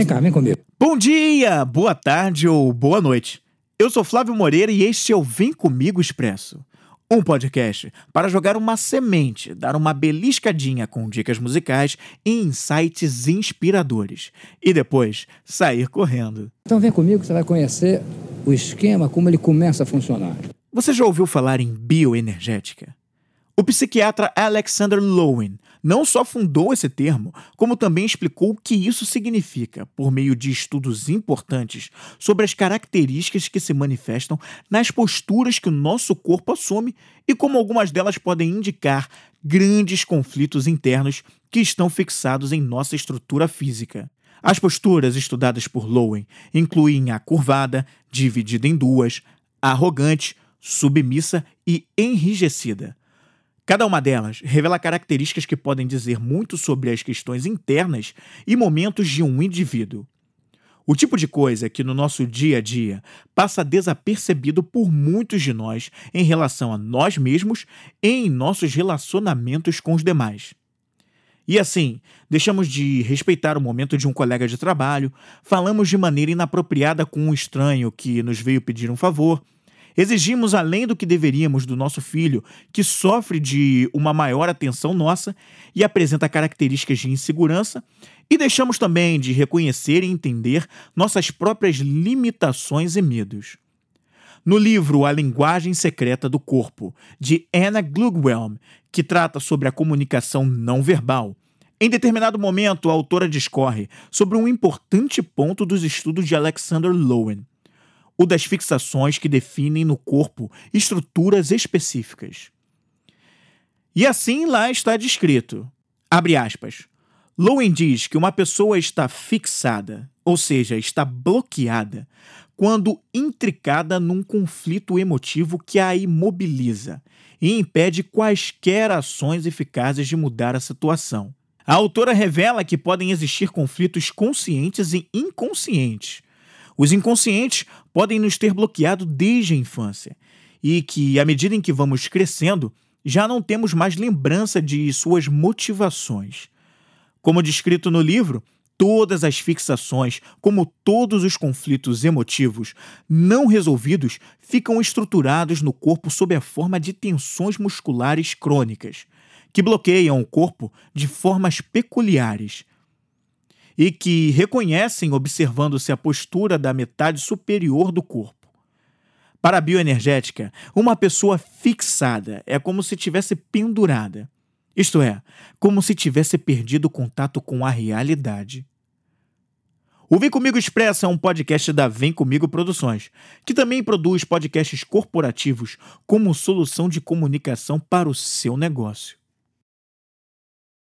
Vem cá, vem comigo. Bom dia, boa tarde ou boa noite. Eu sou Flávio Moreira e este é o Vem Comigo Expresso. Um podcast para jogar uma semente, dar uma beliscadinha com dicas musicais e insights inspiradores. E depois sair correndo. Então vem comigo que você vai conhecer o esquema, como ele começa a funcionar. Você já ouviu falar em bioenergética? O psiquiatra Alexander Lowen não só fundou esse termo, como também explicou o que isso significa por meio de estudos importantes sobre as características que se manifestam nas posturas que o nosso corpo assume e como algumas delas podem indicar grandes conflitos internos que estão fixados em nossa estrutura física. As posturas estudadas por Lowen incluem a curvada, dividida em duas, arrogante, submissa e enrijecida. Cada uma delas revela características que podem dizer muito sobre as questões internas e momentos de um indivíduo. O tipo de coisa que no nosso dia a dia passa desapercebido por muitos de nós em relação a nós mesmos e em nossos relacionamentos com os demais. E assim, deixamos de respeitar o momento de um colega de trabalho, falamos de maneira inapropriada com um estranho que nos veio pedir um favor Exigimos além do que deveríamos do nosso filho, que sofre de uma maior atenção nossa e apresenta características de insegurança, e deixamos também de reconhecer e entender nossas próprias limitações e medos. No livro A Linguagem Secreta do Corpo, de Anna Glugwelm, que trata sobre a comunicação não verbal, em determinado momento a autora discorre sobre um importante ponto dos estudos de Alexander Lowen o das fixações que definem no corpo estruturas específicas. E assim lá está descrito. Abre aspas. Lowen diz que uma pessoa está fixada, ou seja, está bloqueada, quando intricada num conflito emotivo que a imobiliza e impede quaisquer ações eficazes de mudar a situação. A autora revela que podem existir conflitos conscientes e inconscientes, os inconscientes podem nos ter bloqueado desde a infância e que, à medida em que vamos crescendo, já não temos mais lembrança de suas motivações. Como descrito no livro, todas as fixações, como todos os conflitos emotivos não resolvidos, ficam estruturados no corpo sob a forma de tensões musculares crônicas, que bloqueiam o corpo de formas peculiares, e que reconhecem observando-se a postura da metade superior do corpo. Para a bioenergética, uma pessoa fixada é como se tivesse pendurada, isto é, como se tivesse perdido contato com a realidade. O Vem Comigo Expressa é um podcast da Vem Comigo Produções, que também produz podcasts corporativos como solução de comunicação para o seu negócio.